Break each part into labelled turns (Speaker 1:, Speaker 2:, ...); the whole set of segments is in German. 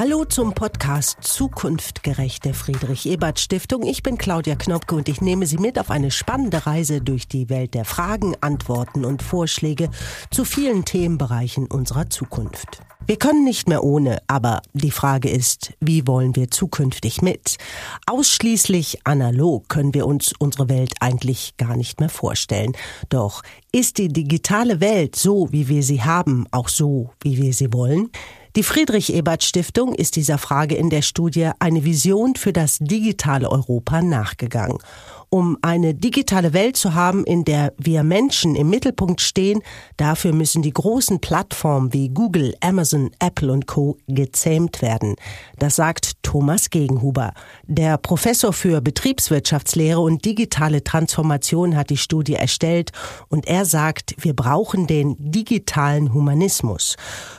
Speaker 1: Hallo zum Podcast Zukunftgerecht der Friedrich-Ebert-Stiftung. Ich bin Claudia Knopke und ich nehme Sie mit auf eine spannende Reise durch die Welt der Fragen, Antworten und Vorschläge zu vielen Themenbereichen unserer Zukunft. Wir können nicht mehr ohne, aber die Frage ist, wie wollen wir zukünftig mit? Ausschließlich analog können wir uns unsere Welt eigentlich gar nicht mehr vorstellen. Doch ist die digitale Welt so, wie wir sie haben, auch so, wie wir sie wollen? Die Friedrich-Ebert-Stiftung ist dieser Frage in der Studie eine Vision für das digitale Europa nachgegangen. Um eine digitale Welt zu haben, in der wir Menschen im Mittelpunkt stehen, dafür müssen die großen Plattformen wie Google, Amazon, Apple und Co. gezähmt werden. Das sagt Thomas Gegenhuber. Der Professor für Betriebswirtschaftslehre und digitale Transformation hat die Studie erstellt und er sagt, wir brauchen den digitalen Humanismus.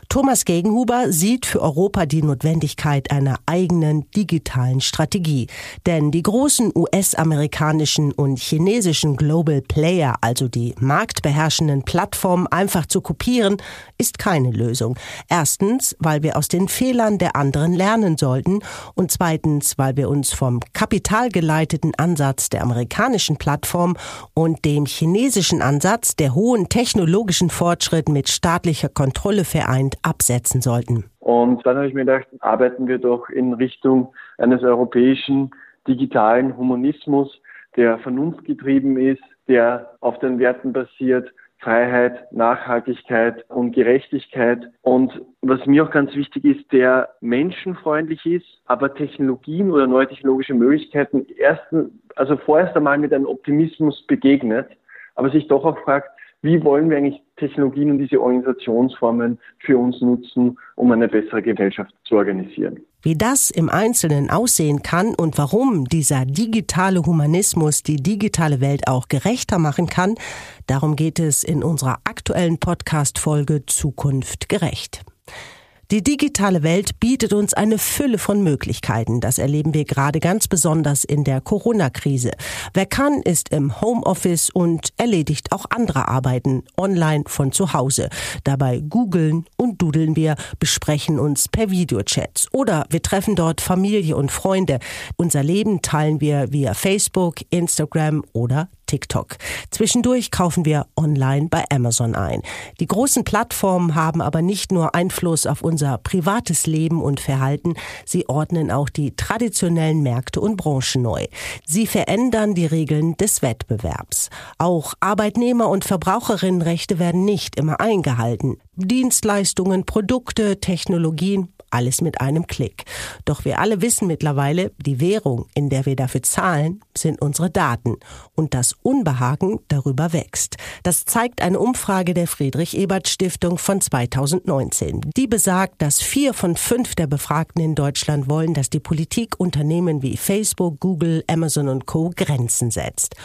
Speaker 1: Thomas Gegenhuber sieht für Europa die Notwendigkeit einer eigenen digitalen Strategie. Denn die großen US-amerikanischen amerikanischen und chinesischen Global Player, also die marktbeherrschenden Plattformen, einfach zu kopieren, ist keine Lösung. Erstens, weil wir aus den Fehlern der anderen lernen sollten und zweitens, weil wir uns vom kapitalgeleiteten Ansatz der amerikanischen Plattform und dem chinesischen Ansatz, der hohen technologischen Fortschritt mit staatlicher Kontrolle vereint, absetzen sollten.
Speaker 2: Und dann habe ich mir gedacht, arbeiten wir doch in Richtung eines europäischen digitalen Humanismus, der vernunftgetrieben ist, der auf den Werten basiert, Freiheit, Nachhaltigkeit und Gerechtigkeit. Und was mir auch ganz wichtig ist, der menschenfreundlich ist, aber Technologien oder neue technologische Möglichkeiten ersten, also vorerst einmal mit einem Optimismus begegnet, aber sich doch auch fragt, wie wollen wir eigentlich Technologien und diese Organisationsformen für uns nutzen, um eine bessere Gesellschaft zu organisieren.
Speaker 1: Wie das im Einzelnen aussehen kann und warum dieser digitale Humanismus die digitale Welt auch gerechter machen kann, darum geht es in unserer aktuellen Podcast-Folge Zukunft gerecht. Die digitale Welt bietet uns eine Fülle von Möglichkeiten. Das erleben wir gerade ganz besonders in der Corona-Krise. Wer kann, ist im Homeoffice und erledigt auch andere Arbeiten online von zu Hause. Dabei googeln und dudeln wir, besprechen uns per Videochats oder wir treffen dort Familie und Freunde. Unser Leben teilen wir via Facebook, Instagram oder TikTok. Zwischendurch kaufen wir online bei Amazon ein. Die großen Plattformen haben aber nicht nur Einfluss auf unser privates Leben und Verhalten, sie ordnen auch die traditionellen Märkte und Branchen neu. Sie verändern die Regeln des Wettbewerbs. Auch Arbeitnehmer- und Verbraucherinnenrechte werden nicht immer eingehalten. Dienstleistungen, Produkte, Technologien, alles mit einem Klick. Doch wir alle wissen mittlerweile, die Währung, in der wir dafür zahlen, sind unsere Daten. Und das Unbehagen darüber wächst. Das zeigt eine Umfrage der Friedrich-Ebert-Stiftung von 2019. Die besagt, dass vier von fünf der Befragten in Deutschland wollen, dass die Politik Unternehmen wie Facebook, Google, Amazon und Co. Grenzen setzt.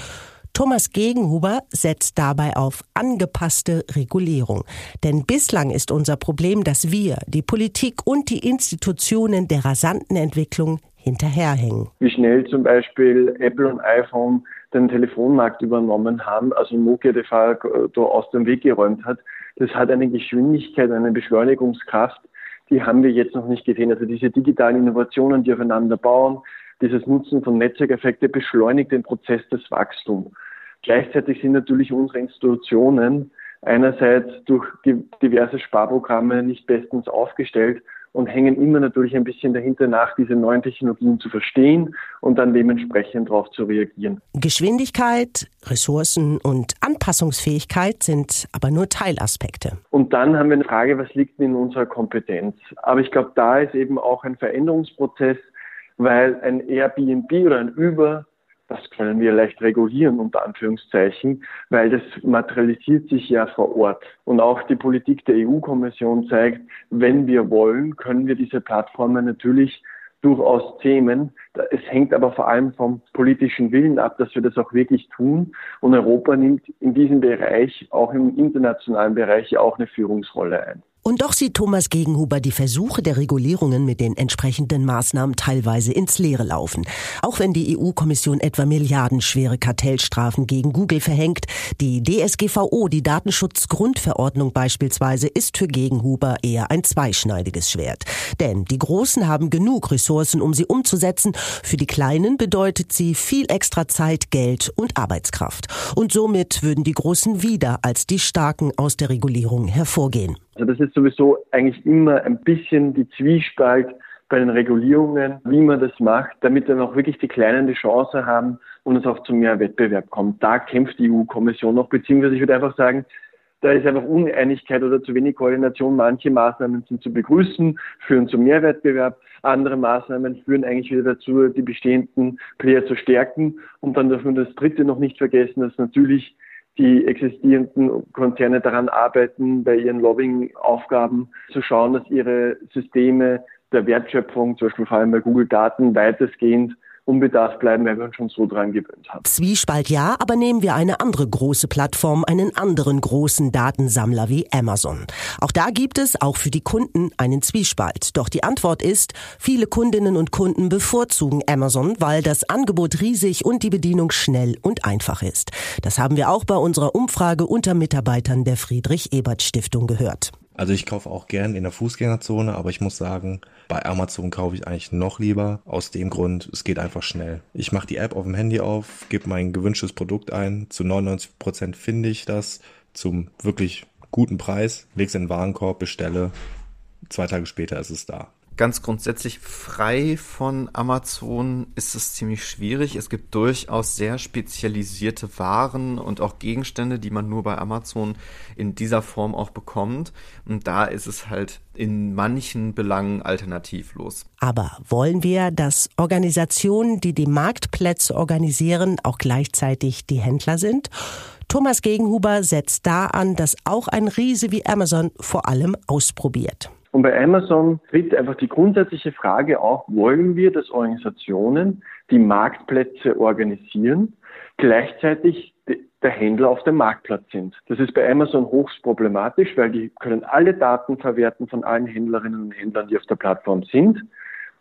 Speaker 1: Thomas Gegenhuber setzt dabei auf angepasste Regulierung. Denn bislang ist unser Problem, dass wir, die Politik und die Institutionen der rasanten Entwicklung hinterherhängen.
Speaker 2: Wie schnell zum Beispiel Apple und iPhone den Telefonmarkt übernommen haben, also Nokia de facto aus dem Weg geräumt hat, das hat eine Geschwindigkeit, eine Beschleunigungskraft, die haben wir jetzt noch nicht gesehen. Also diese digitalen Innovationen, die aufeinander bauen, dieses Nutzen von Netzwerkeffekte beschleunigt den Prozess des Wachstums. Gleichzeitig sind natürlich unsere Institutionen einerseits durch diverse Sparprogramme nicht bestens aufgestellt und hängen immer natürlich ein bisschen dahinter nach, diese neuen Technologien zu verstehen und dann dementsprechend darauf zu reagieren.
Speaker 1: Geschwindigkeit, Ressourcen und Anpassungsfähigkeit sind aber nur Teilaspekte.
Speaker 2: Und dann haben wir eine Frage, was liegt in unserer Kompetenz? Aber ich glaube, da ist eben auch ein Veränderungsprozess, weil ein Airbnb oder ein Uber das können wir leicht regulieren, unter Anführungszeichen, weil das materialisiert sich ja vor Ort. Und auch die Politik der EU-Kommission zeigt, wenn wir wollen, können wir diese Plattformen natürlich durchaus zähmen. Es hängt aber vor allem vom politischen Willen ab, dass wir das auch wirklich tun. Und Europa nimmt in diesem Bereich, auch im internationalen Bereich, auch eine Führungsrolle ein.
Speaker 1: Und doch sieht Thomas Gegenhuber die Versuche der Regulierungen mit den entsprechenden Maßnahmen teilweise ins Leere laufen. Auch wenn die EU-Kommission etwa milliardenschwere Kartellstrafen gegen Google verhängt, die DSGVO, die Datenschutzgrundverordnung beispielsweise, ist für Gegenhuber eher ein zweischneidiges Schwert. Denn die Großen haben genug Ressourcen, um sie umzusetzen. Für die Kleinen bedeutet sie viel extra Zeit, Geld und Arbeitskraft. Und somit würden die Großen wieder als die Starken aus der Regulierung hervorgehen.
Speaker 2: Also das ist sowieso eigentlich immer ein bisschen die Zwiespalt bei den Regulierungen, wie man das macht, damit dann auch wirklich die Kleinen die Chance haben und es auch zu mehr Wettbewerb kommt. Da kämpft die EU-Kommission noch, beziehungsweise ich würde einfach sagen, da ist einfach Uneinigkeit oder zu wenig Koordination. Manche Maßnahmen sind zu begrüßen, führen zu mehr Wettbewerb. Andere Maßnahmen führen eigentlich wieder dazu, die bestehenden Player zu stärken. Und dann dürfen wir das Dritte noch nicht vergessen, dass natürlich die existierenden Konzerne daran arbeiten, bei ihren Lobbying-Aufgaben zu schauen, dass ihre Systeme der Wertschöpfung, zum Beispiel vor allem bei Google Daten, weitestgehend unbedarft bleiben, weil wir uns schon so dran gewöhnt haben.
Speaker 1: Zwiespalt ja, aber nehmen wir eine andere große Plattform, einen anderen großen Datensammler wie Amazon. Auch da gibt es, auch für die Kunden, einen Zwiespalt. Doch die Antwort ist, viele Kundinnen und Kunden bevorzugen Amazon, weil das Angebot riesig und die Bedienung schnell und einfach ist. Das haben wir auch bei unserer Umfrage unter Mitarbeitern der Friedrich Ebert Stiftung gehört.
Speaker 3: Also ich kaufe auch gern in der Fußgängerzone, aber ich muss sagen, bei Amazon kaufe ich eigentlich noch lieber. Aus dem Grund, es geht einfach schnell. Ich mache die App auf dem Handy auf, gebe mein gewünschtes Produkt ein. Zu 99 Prozent finde ich das zum wirklich guten Preis, lege es in den Warenkorb, bestelle. Zwei Tage später ist es da
Speaker 4: ganz grundsätzlich frei von Amazon ist es ziemlich schwierig. Es gibt durchaus sehr spezialisierte Waren und auch Gegenstände, die man nur bei Amazon in dieser Form auch bekommt. Und da ist es halt in manchen Belangen alternativlos.
Speaker 1: Aber wollen wir, dass Organisationen, die die Marktplätze organisieren, auch gleichzeitig die Händler sind? Thomas Gegenhuber setzt da an, dass auch ein Riese wie Amazon vor allem ausprobiert.
Speaker 2: Und bei Amazon tritt einfach die grundsätzliche Frage auf, wollen wir, dass Organisationen die Marktplätze organisieren, gleichzeitig der Händler auf dem Marktplatz sind. Das ist bei Amazon hochst problematisch, weil die können alle Daten verwerten von allen Händlerinnen und Händlern, die auf der Plattform sind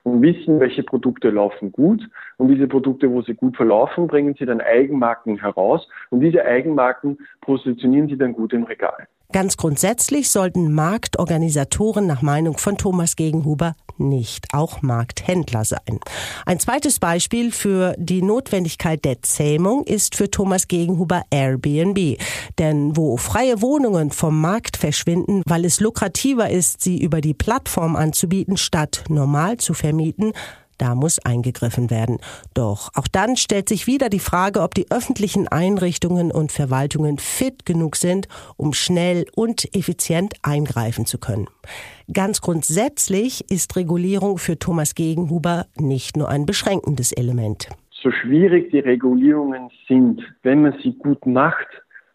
Speaker 2: und wissen, welche Produkte laufen gut. Und diese Produkte, wo sie gut verlaufen, bringen sie dann Eigenmarken heraus. Und diese Eigenmarken positionieren sie dann gut im Regal.
Speaker 1: Ganz grundsätzlich sollten Marktorganisatoren nach Meinung von Thomas Gegenhuber nicht auch Markthändler sein. Ein zweites Beispiel für die Notwendigkeit der Zähmung ist für Thomas Gegenhuber Airbnb. Denn wo freie Wohnungen vom Markt verschwinden, weil es lukrativer ist, sie über die Plattform anzubieten, statt normal zu vermieten, da muss eingegriffen werden. Doch auch dann stellt sich wieder die Frage, ob die öffentlichen Einrichtungen und Verwaltungen fit genug sind, um schnell und effizient eingreifen zu können. Ganz grundsätzlich ist Regulierung für Thomas Gegenhuber nicht nur ein beschränkendes Element.
Speaker 2: So schwierig die Regulierungen sind, wenn man sie gut macht,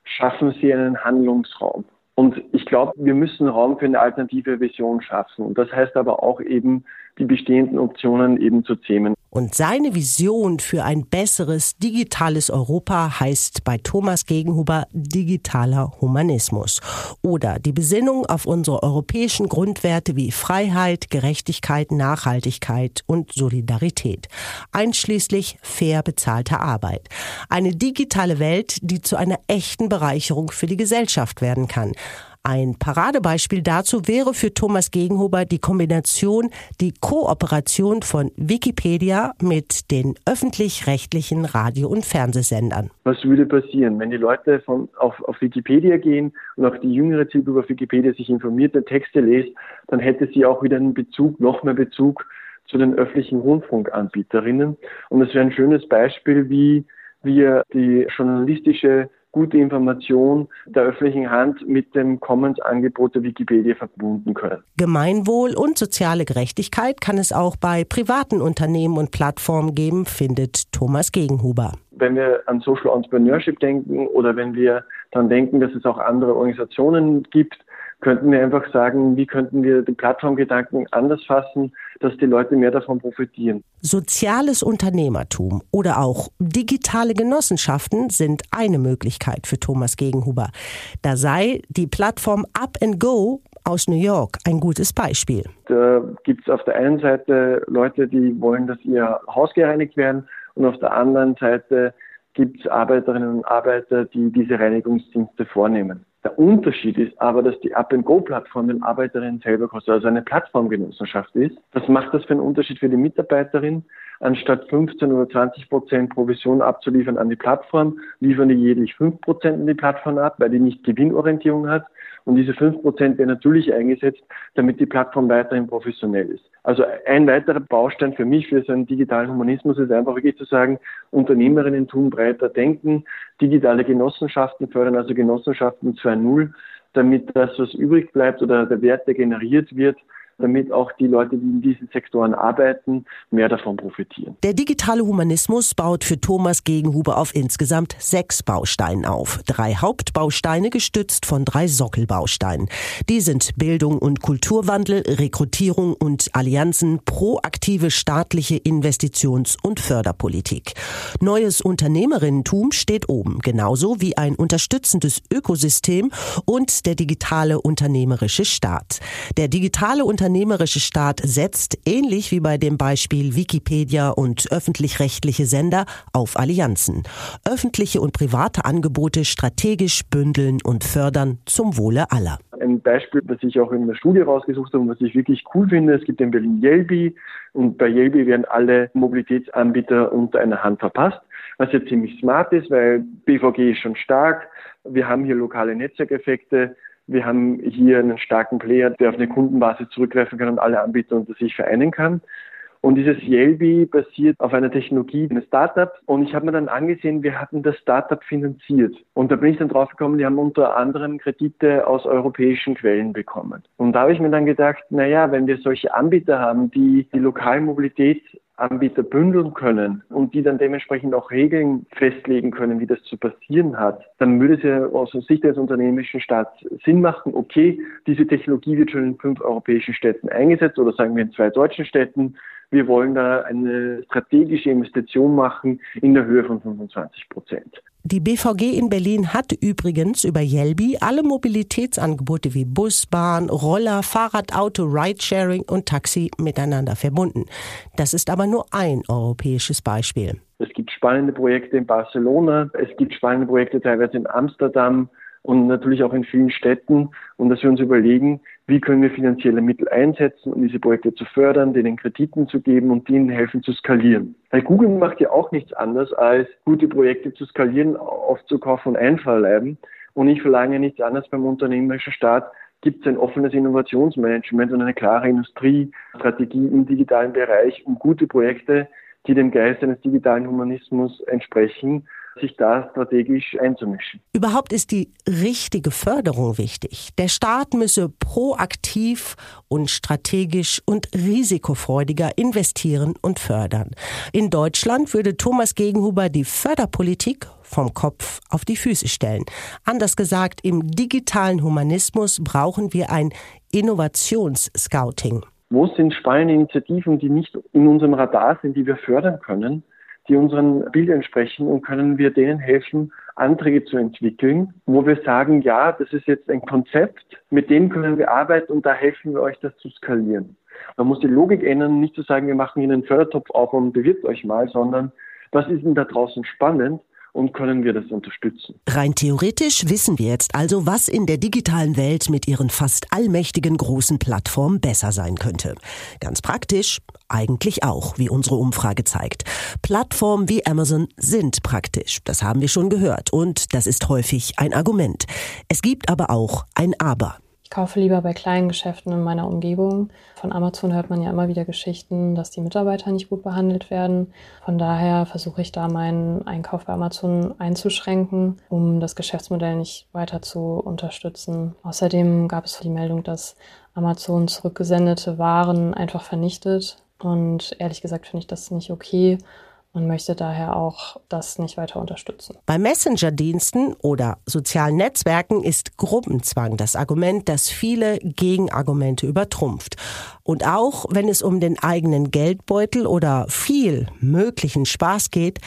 Speaker 2: schaffen sie einen Handlungsraum. Und ich glaube, wir müssen Raum für eine alternative Vision schaffen. Und das heißt aber auch eben, die bestehenden Optionen eben zu zähmen.
Speaker 1: Und seine Vision für ein besseres digitales Europa heißt bei Thomas Gegenhuber digitaler Humanismus oder die Besinnung auf unsere europäischen Grundwerte wie Freiheit, Gerechtigkeit, Nachhaltigkeit und Solidarität, einschließlich fair bezahlter Arbeit. Eine digitale Welt, die zu einer echten Bereicherung für die Gesellschaft werden kann. Ein Paradebeispiel dazu wäre für Thomas Gegenhuber die Kombination, die Kooperation von Wikipedia mit den öffentlich-rechtlichen Radio- und Fernsehsendern.
Speaker 2: Was würde passieren, wenn die Leute von, auf, auf Wikipedia gehen und auch die jüngere Zielgruppe auf Wikipedia sich informiert und Texte liest, dann hätte sie auch wieder einen Bezug, noch mehr Bezug zu den öffentlichen Rundfunkanbieterinnen. Und das wäre ein schönes Beispiel, wie wir die journalistische gute Information der öffentlichen Hand mit dem Commons-Angebot der Wikipedia verbunden können.
Speaker 1: Gemeinwohl und soziale Gerechtigkeit kann es auch bei privaten Unternehmen und Plattformen geben, findet Thomas Gegenhuber.
Speaker 2: Wenn wir an Social Entrepreneurship denken oder wenn wir dann denken, dass es auch andere Organisationen gibt, könnten wir einfach sagen, wie könnten wir den Plattformgedanken anders fassen, dass die Leute mehr davon profitieren.
Speaker 1: Soziales Unternehmertum oder auch digitale Genossenschaften sind eine Möglichkeit für Thomas Gegenhuber. Da sei die Plattform Up and Go aus New York ein gutes Beispiel.
Speaker 2: Da gibt es auf der einen Seite Leute, die wollen, dass ihr Haus gereinigt werden und auf der anderen Seite gibt es Arbeiterinnen und Arbeiter, die diese Reinigungsdienste vornehmen. Der Unterschied ist aber, dass die Up-and-Go-Plattform den Arbeiterinnen selber kostet, also eine Plattformgenossenschaft ist. Was macht das für einen Unterschied für die Mitarbeiterin? Anstatt 15 oder 20 Prozent Provision abzuliefern an die Plattform, liefern die jährlich 5 Prozent an die Plattform ab, weil die nicht Gewinnorientierung hat. Und diese 5 Prozent werden natürlich eingesetzt, damit die Plattform weiterhin professionell ist. Also ein weiterer Baustein für mich, für so einen digitalen Humanismus ist einfach wirklich zu sagen, Unternehmerinnen tun breiter denken, digitale Genossenschaften fördern, also Genossenschaften 2.0, damit das, was übrig bleibt oder der Wert, der generiert wird, damit auch die Leute, die in diesen Sektoren arbeiten, mehr davon profitieren.
Speaker 1: Der digitale Humanismus baut für Thomas Gegenhuber auf insgesamt sechs Bausteinen auf. Drei Hauptbausteine gestützt von drei Sockelbausteinen. Die sind Bildung und Kulturwandel, Rekrutierung und Allianzen, proaktive staatliche Investitions- und Förderpolitik. Neues Unternehmerinnentum steht oben, genauso wie ein unterstützendes Ökosystem und der digitale unternehmerische Staat. Der digitale Unternehmerische unternehmerische Staat setzt, ähnlich wie bei dem Beispiel Wikipedia und öffentlich-rechtliche Sender, auf Allianzen. Öffentliche und private Angebote strategisch bündeln und fördern zum Wohle aller.
Speaker 2: Ein Beispiel, das ich auch in der Studie rausgesucht habe und was ich wirklich cool finde, es gibt in Berlin Yelby und bei Yelby werden alle Mobilitätsanbieter unter einer Hand verpasst was ja ziemlich smart ist, weil BVG ist schon stark. Wir haben hier lokale Netzwerkeffekte. Wir haben hier einen starken Player, der auf eine Kundenbasis zurückgreifen kann und alle Anbieter unter sich vereinen kann. Und dieses Yelby basiert auf einer Technologie eines Startups. Und ich habe mir dann angesehen, wir hatten das Startup finanziert. Und da bin ich dann drauf gekommen, die haben unter anderem Kredite aus europäischen Quellen bekommen. Und da habe ich mir dann gedacht, naja, wenn wir solche Anbieter haben, die die Mobilität Anbieter bündeln können und die dann dementsprechend auch Regeln festlegen können, wie das zu passieren hat, dann würde es ja aus Sicht des unternehmerischen Staats Sinn machen, okay, diese Technologie wird schon in fünf europäischen Städten eingesetzt oder sagen wir in zwei deutschen Städten. Wir wollen da eine strategische Investition machen in der Höhe von 25 Prozent.
Speaker 1: Die BVG in Berlin hat übrigens über Yelby alle Mobilitätsangebote wie Bus, Bahn, Roller, Fahrrad, Auto, Ridesharing und Taxi miteinander verbunden. Das ist aber nur ein europäisches Beispiel.
Speaker 2: Es gibt spannende Projekte in Barcelona, es gibt spannende Projekte teilweise in Amsterdam, und natürlich auch in vielen Städten und dass wir uns überlegen, wie können wir finanzielle Mittel einsetzen, um diese Projekte zu fördern, denen Krediten zu geben und ihnen helfen zu skalieren. Weil Google macht ja auch nichts anderes, als gute Projekte zu skalieren, aufzukaufen und einverleiben. Und ich verlange nichts anderes beim unternehmerischen Staat, gibt es ein offenes Innovationsmanagement und eine klare Industriestrategie im digitalen Bereich, um gute Projekte, die dem Geist eines digitalen Humanismus entsprechen, sich da strategisch einzumischen.
Speaker 1: Überhaupt ist die richtige Förderung wichtig. Der Staat müsse proaktiv und strategisch und risikofreudiger investieren und fördern. In Deutschland würde Thomas Gegenhuber die Förderpolitik vom Kopf auf die Füße stellen. Anders gesagt, im digitalen Humanismus brauchen wir ein Innovationsscouting.
Speaker 2: Wo sind spannende Initiativen, die nicht in unserem Radar sind, die wir fördern können? Die unseren Bildern entsprechen und können wir denen helfen, Anträge zu entwickeln, wo wir sagen, ja, das ist jetzt ein Konzept, mit dem können wir arbeiten und da helfen wir euch, das zu skalieren. Man muss die Logik ändern, nicht zu sagen, wir machen Ihnen einen Fördertopf auf und bewirbt euch mal, sondern was ist denn da draußen spannend? Und können wir das unterstützen.
Speaker 1: Rein theoretisch wissen wir jetzt also, was in der digitalen Welt mit ihren fast allmächtigen großen Plattformen besser sein könnte. Ganz praktisch, eigentlich auch, wie unsere Umfrage zeigt. Plattformen wie Amazon sind praktisch, das haben wir schon gehört, und das ist häufig ein Argument. Es gibt aber auch ein Aber.
Speaker 5: Ich kaufe lieber bei kleinen Geschäften in meiner Umgebung. Von Amazon hört man ja immer wieder Geschichten, dass die Mitarbeiter nicht gut behandelt werden. Von daher versuche ich da meinen Einkauf bei Amazon einzuschränken, um das Geschäftsmodell nicht weiter zu unterstützen. Außerdem gab es die Meldung, dass Amazon zurückgesendete Waren einfach vernichtet. Und ehrlich gesagt finde ich das nicht okay und möchte daher auch das nicht weiter unterstützen.
Speaker 1: Bei Messenger-Diensten oder sozialen Netzwerken ist Gruppenzwang das Argument, das viele Gegenargumente übertrumpft. Und auch wenn es um den eigenen Geldbeutel oder viel möglichen Spaß geht,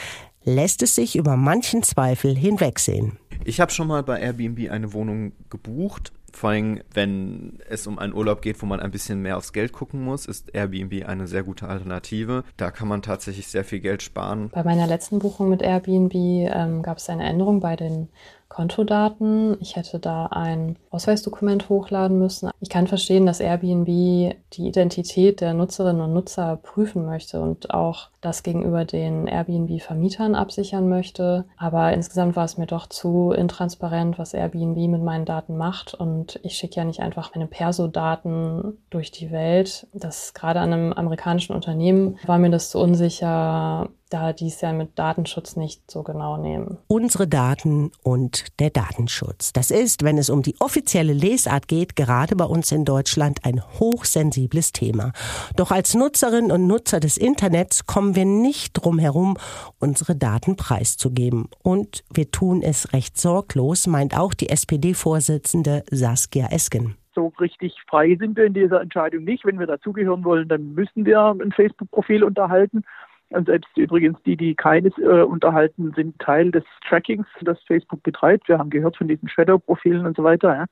Speaker 1: lässt es sich über manchen Zweifel hinwegsehen.
Speaker 4: Ich habe schon mal bei Airbnb eine Wohnung gebucht Vor allem, wenn es um einen Urlaub geht, wo man ein bisschen mehr aufs Geld gucken muss, ist Airbnb eine sehr gute Alternative. Da kann man tatsächlich sehr viel Geld sparen.
Speaker 5: Bei meiner letzten Buchung mit Airbnb ähm, gab es eine Änderung bei den Kontodaten. Ich hätte da ein Ausweisdokument hochladen müssen. Ich kann verstehen, dass Airbnb die Identität der Nutzerinnen und Nutzer prüfen möchte und auch das gegenüber den Airbnb-Vermietern absichern möchte. Aber insgesamt war es mir doch zu intransparent, was Airbnb mit meinen Daten macht. Und ich schicke ja nicht einfach meine Perso-Daten durch die Welt. Das gerade an einem amerikanischen Unternehmen war mir das zu unsicher, da die es ja mit Datenschutz nicht so genau nehmen.
Speaker 1: Unsere Daten und der Datenschutz. Das ist, wenn es um die offizielle Lesart geht, gerade bei uns in Deutschland ein hochsensibles Thema. Doch als Nutzerinnen und Nutzer des Internets kommen wir nicht drum herum, unsere Daten preiszugeben. Und wir tun es recht sorglos, meint auch die SPD-Vorsitzende Saskia Esken
Speaker 6: so richtig frei sind wir in dieser Entscheidung nicht. Wenn wir dazugehören wollen, dann müssen wir ein Facebook-Profil unterhalten. Und selbst übrigens die, die keines äh, unterhalten, sind Teil des Trackings, das Facebook betreibt. Wir haben gehört von diesen Shadow-Profilen und so weiter. Ja.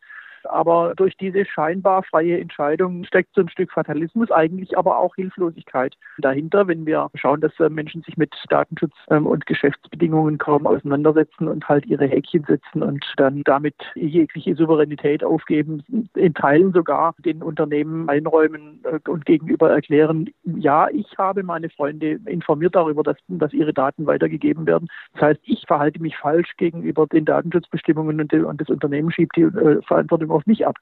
Speaker 6: Aber durch diese scheinbar freie Entscheidung steckt so ein Stück Fatalismus, eigentlich aber auch Hilflosigkeit dahinter, wenn wir schauen, dass äh, Menschen sich mit Datenschutz ähm, und Geschäftsbedingungen kaum auseinandersetzen und halt ihre Häkchen setzen und dann damit jegliche Souveränität aufgeben, in Teilen sogar den Unternehmen einräumen äh, und gegenüber erklären, ja, ich habe meine Freunde informiert darüber, dass, dass ihre Daten weitergegeben werden. Das heißt, ich verhalte mich falsch gegenüber den Datenschutzbestimmungen und, das Unternehmen schiebt die äh, Verantwortung auf mich ab.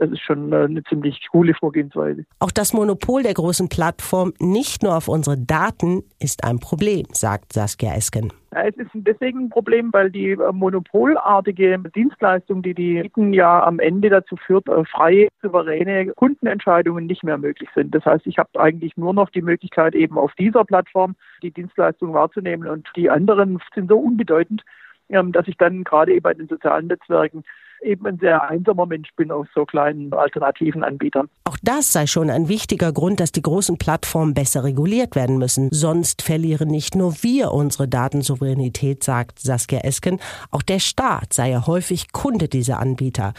Speaker 6: Das ist schon äh, eine ziemlich coole Vorgehensweise.
Speaker 1: Auch das Monopol der großen Plattform nicht nur auf unsere Daten ist ein Problem, sagt Saskia Esken.
Speaker 6: Es ist deswegen ein Problem, weil die äh, monopolartige Dienstleistung, die die bieten, ja am Ende dazu führt, äh, freie, souveräne Kundenentscheidungen nicht mehr möglich sind. Das heißt, ich habe eigentlich nur noch die Möglichkeit, eben auf dieser Plattform die Dienstleistung wahrzunehmen und die anderen sind so unbedeutend, ähm, dass ich dann gerade eben bei den sozialen Netzwerken eben ein sehr einsamer Mensch bin auf so kleinen alternativen Anbietern.
Speaker 1: Auch das sei schon ein wichtiger Grund, dass die großen Plattformen besser reguliert werden müssen. Sonst verlieren nicht nur wir unsere Datensouveränität, sagt Saskia Esken. Auch der Staat sei ja häufig Kunde dieser Anbieter.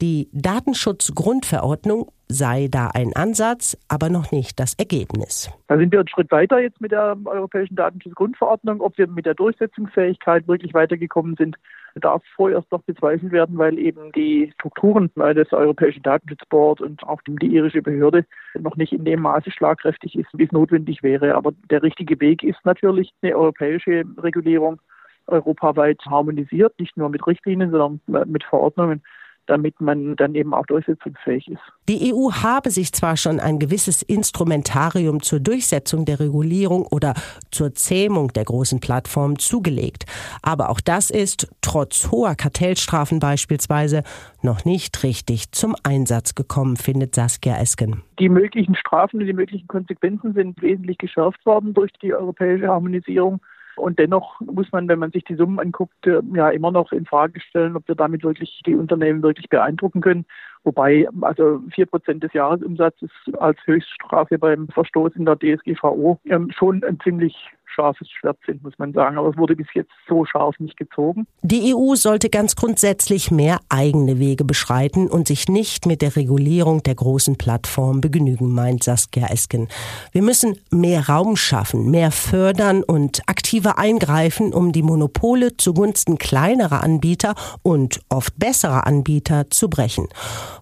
Speaker 1: Die Datenschutzgrundverordnung sei da ein Ansatz, aber noch nicht das Ergebnis.
Speaker 6: Da sind wir einen Schritt weiter jetzt mit der Europäischen Datenschutzgrundverordnung. Ob wir mit der Durchsetzungsfähigkeit wirklich weitergekommen sind, darf vorerst noch bezweifelt werden, weil eben die Strukturen des Europäischen Datenschutzboards und auch die irische Behörde noch nicht in dem Maße schlagkräftig ist, wie es notwendig wäre. Aber der richtige Weg ist natürlich eine europäische Regulierung europaweit harmonisiert, nicht nur mit Richtlinien, sondern mit Verordnungen damit man dann eben auch durchsetzungsfähig ist.
Speaker 1: Die EU habe sich zwar schon ein gewisses Instrumentarium zur Durchsetzung der Regulierung oder zur Zähmung der großen Plattformen zugelegt, aber auch das ist, trotz hoher Kartellstrafen beispielsweise, noch nicht richtig zum Einsatz gekommen, findet Saskia Esken.
Speaker 6: Die möglichen Strafen und die möglichen Konsequenzen sind wesentlich geschärft worden durch die europäische Harmonisierung. Und dennoch muss man, wenn man sich die Summen anguckt, äh, ja immer noch in Frage stellen, ob wir damit wirklich die Unternehmen wirklich beeindrucken können. Wobei also vier Prozent des Jahresumsatzes als Höchststrafe beim Verstoß in der DSGVO ähm, schon ein ziemlich scharfes Schwert sind, muss man sagen. Aber es wurde bis jetzt so scharf nicht gezogen.
Speaker 1: Die EU sollte ganz grundsätzlich mehr eigene Wege beschreiten und sich nicht mit der Regulierung der großen Plattformen begnügen, meint Saskia Esken. Wir müssen mehr Raum schaffen, mehr fördern und aktiver eingreifen, um die Monopole zugunsten kleinerer Anbieter und oft besserer Anbieter zu brechen.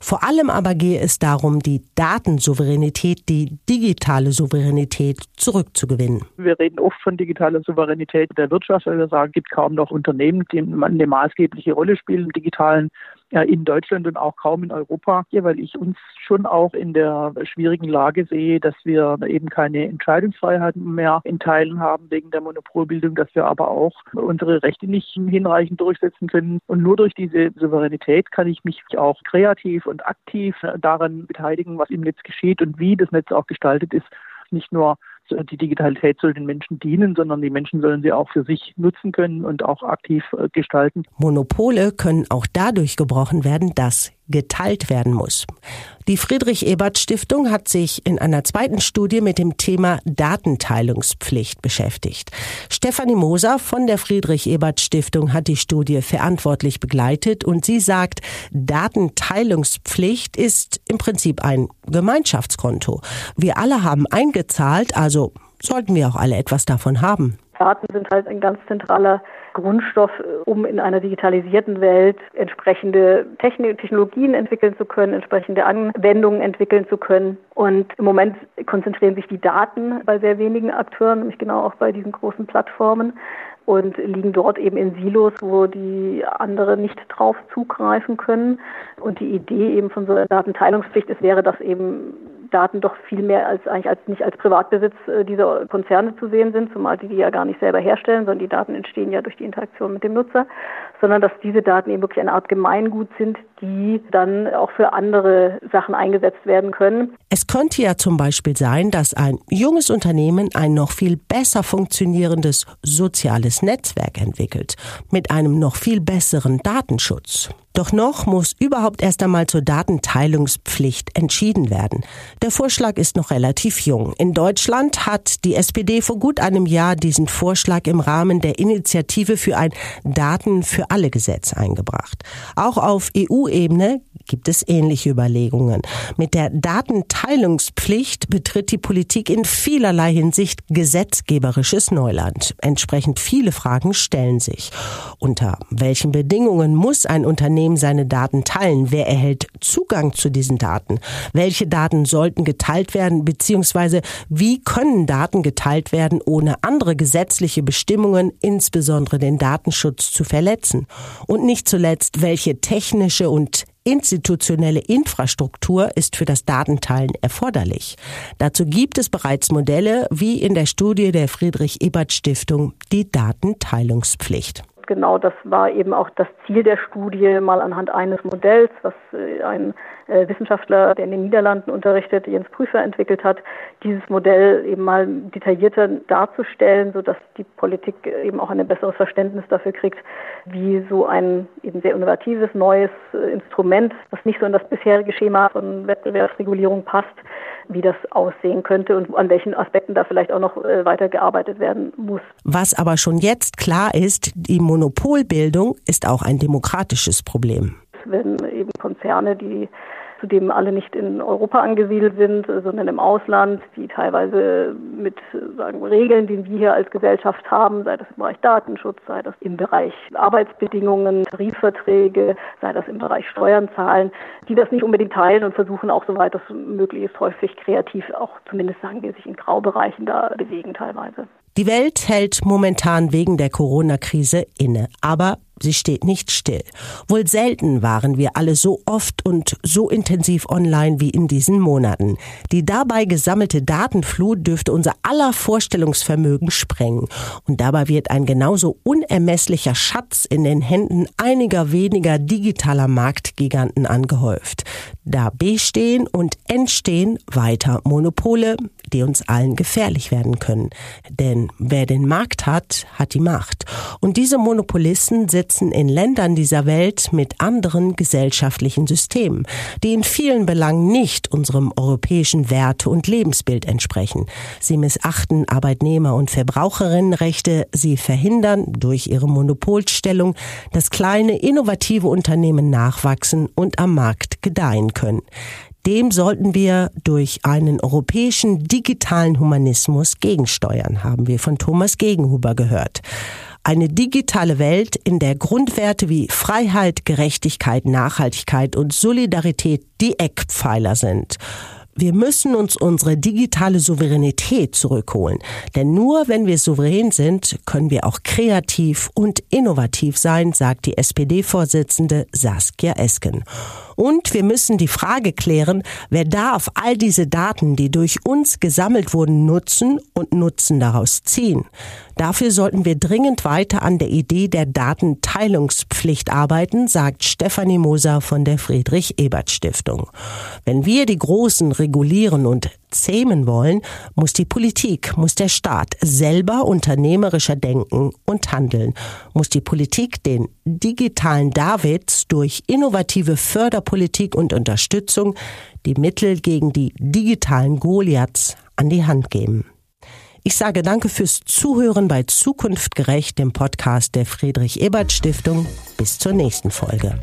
Speaker 1: Vor allem aber gehe es darum, die Datensouveränität, die digitale Souveränität zurückzugewinnen.
Speaker 6: Wir reden oft von digitaler Souveränität der Wirtschaft, weil wir sagen, es gibt kaum noch Unternehmen, die eine maßgebliche Rolle spielen im digitalen ja, in Deutschland und auch kaum in Europa, weil ich uns schon auch in der schwierigen Lage sehe, dass wir eben keine Entscheidungsfreiheit mehr in Teilen haben wegen der Monopolbildung, dass wir aber auch unsere Rechte nicht hinreichend durchsetzen können. Und nur durch diese Souveränität kann ich mich auch kreativ und aktiv daran beteiligen, was im Netz geschieht und wie das Netz auch gestaltet ist. Nicht nur die Digitalität soll den Menschen dienen, sondern die Menschen sollen sie auch für sich nutzen können und auch aktiv äh, gestalten.
Speaker 1: Monopole können auch dadurch gebrochen werden, dass geteilt werden muss. Die Friedrich-Ebert-Stiftung hat sich in einer zweiten Studie mit dem Thema Datenteilungspflicht beschäftigt. Stefanie Moser von der Friedrich-Ebert-Stiftung hat die Studie verantwortlich begleitet und sie sagt, Datenteilungspflicht ist im Prinzip ein Gemeinschaftskonto. Wir alle haben eingezahlt, also sollten wir auch alle etwas davon haben.
Speaker 7: Daten sind halt ein ganz zentraler Grundstoff, um in einer digitalisierten Welt entsprechende Technologien entwickeln zu können, entsprechende Anwendungen entwickeln zu können. Und im Moment konzentrieren sich die Daten bei sehr wenigen Akteuren, nämlich genau auch bei diesen großen Plattformen und liegen dort eben in Silos, wo die anderen nicht drauf zugreifen können. Und die Idee eben von so einer Datenteilungspflicht ist, wäre, dass eben Daten doch viel mehr als eigentlich als nicht als Privatbesitz äh, dieser Konzerne zu sehen sind, zumal die die ja gar nicht selber herstellen, sondern die Daten entstehen ja durch die Interaktion mit dem Nutzer, sondern dass diese Daten eben wirklich eine Art Gemeingut sind, die dann auch für andere Sachen eingesetzt werden können.
Speaker 1: Es könnte ja zum Beispiel sein, dass ein junges Unternehmen ein noch viel besser funktionierendes soziales Netzwerk entwickelt, mit einem noch viel besseren Datenschutz. Doch noch muss überhaupt erst einmal zur Datenteilungspflicht entschieden werden. Der Vorschlag ist noch relativ jung. In Deutschland hat die SPD vor gut einem Jahr diesen Vorschlag im Rahmen der Initiative für ein Daten für alle Gesetz eingebracht. Auch auf EU-Ebene gibt es ähnliche Überlegungen. Mit der Datenteilungspflicht betritt die Politik in vielerlei Hinsicht gesetzgeberisches Neuland. Entsprechend viele Fragen stellen sich. Unter welchen Bedingungen muss ein Unternehmen seine Daten teilen? Wer erhält Zugang zu diesen Daten? Welche Daten sollten geteilt werden? Beziehungsweise wie können Daten geteilt werden, ohne andere gesetzliche Bestimmungen, insbesondere den Datenschutz, zu verletzen? Und nicht zuletzt, welche technische und institutionelle Infrastruktur ist für das Datenteilen erforderlich. Dazu gibt es bereits Modelle wie in der Studie der Friedrich Ebert Stiftung die Datenteilungspflicht
Speaker 7: genau das war eben auch das Ziel der Studie, mal anhand eines Modells, was äh, ein äh, Wissenschaftler, der in den Niederlanden unterrichtet, Jens Prüfer entwickelt hat, dieses Modell eben mal detaillierter darzustellen, sodass die Politik eben auch ein besseres Verständnis dafür kriegt, wie so ein eben sehr innovatives neues äh, Instrument, das nicht so in das bisherige Schema von Wettbewerbsregulierung passt, wie das aussehen könnte und an welchen Aspekten da vielleicht auch noch äh, weitergearbeitet werden muss.
Speaker 1: Was aber schon jetzt klar ist, die Monopolbildung ist auch ein demokratisches Problem.
Speaker 7: Wenn eben Konzerne, die zudem alle nicht in Europa angesiedelt sind, sondern im Ausland, die teilweise mit sagen, Regeln, die wir hier als Gesellschaft haben, sei das im Bereich Datenschutz, sei das im Bereich Arbeitsbedingungen, Tarifverträge, sei das im Bereich Steuern zahlen, die das nicht unbedingt teilen und versuchen auch, soweit das möglich ist, häufig kreativ auch zumindest sagen wir, sich in Graubereichen da bewegen teilweise.
Speaker 1: Die Welt hält momentan wegen der Corona-Krise inne, aber Sie steht nicht still. Wohl selten waren wir alle so oft und so intensiv online wie in diesen Monaten. Die dabei gesammelte Datenflut dürfte unser aller Vorstellungsvermögen sprengen. Und dabei wird ein genauso unermesslicher Schatz in den Händen einiger weniger digitaler Marktgiganten angehäuft. Da bestehen und entstehen weiter Monopole, die uns allen gefährlich werden können. Denn wer den Markt hat, hat die Macht. Und diese Monopolisten sitzen in Ländern dieser Welt mit anderen gesellschaftlichen Systemen, die in vielen Belangen nicht unserem europäischen Werte- und Lebensbild entsprechen. Sie missachten Arbeitnehmer- und Verbraucherinnenrechte, sie verhindern durch ihre Monopolstellung, dass kleine innovative Unternehmen nachwachsen und am Markt gedeihen können. Dem sollten wir durch einen europäischen digitalen Humanismus gegensteuern, haben wir von Thomas Gegenhuber gehört. Eine digitale Welt, in der Grundwerte wie Freiheit, Gerechtigkeit, Nachhaltigkeit und Solidarität die Eckpfeiler sind. Wir müssen uns unsere digitale Souveränität zurückholen. Denn nur wenn wir souverän sind, können wir auch kreativ und innovativ sein, sagt die SPD-Vorsitzende Saskia Esken. Und wir müssen die Frage klären, wer darf all diese Daten, die durch uns gesammelt wurden, nutzen und Nutzen daraus ziehen. Dafür sollten wir dringend weiter an der Idee der Datenteilungspflicht arbeiten, sagt Stefanie Moser von der Friedrich Ebert Stiftung. Wenn wir die großen regulieren und zähmen wollen, muss die Politik, muss der Staat selber unternehmerischer denken und handeln, muss die Politik den digitalen Davids durch innovative Förderpolitik und Unterstützung die Mittel gegen die digitalen Goliaths an die Hand geben. Ich sage danke fürs Zuhören bei Zukunft gerecht, dem Podcast der Friedrich Ebert Stiftung. Bis zur nächsten Folge.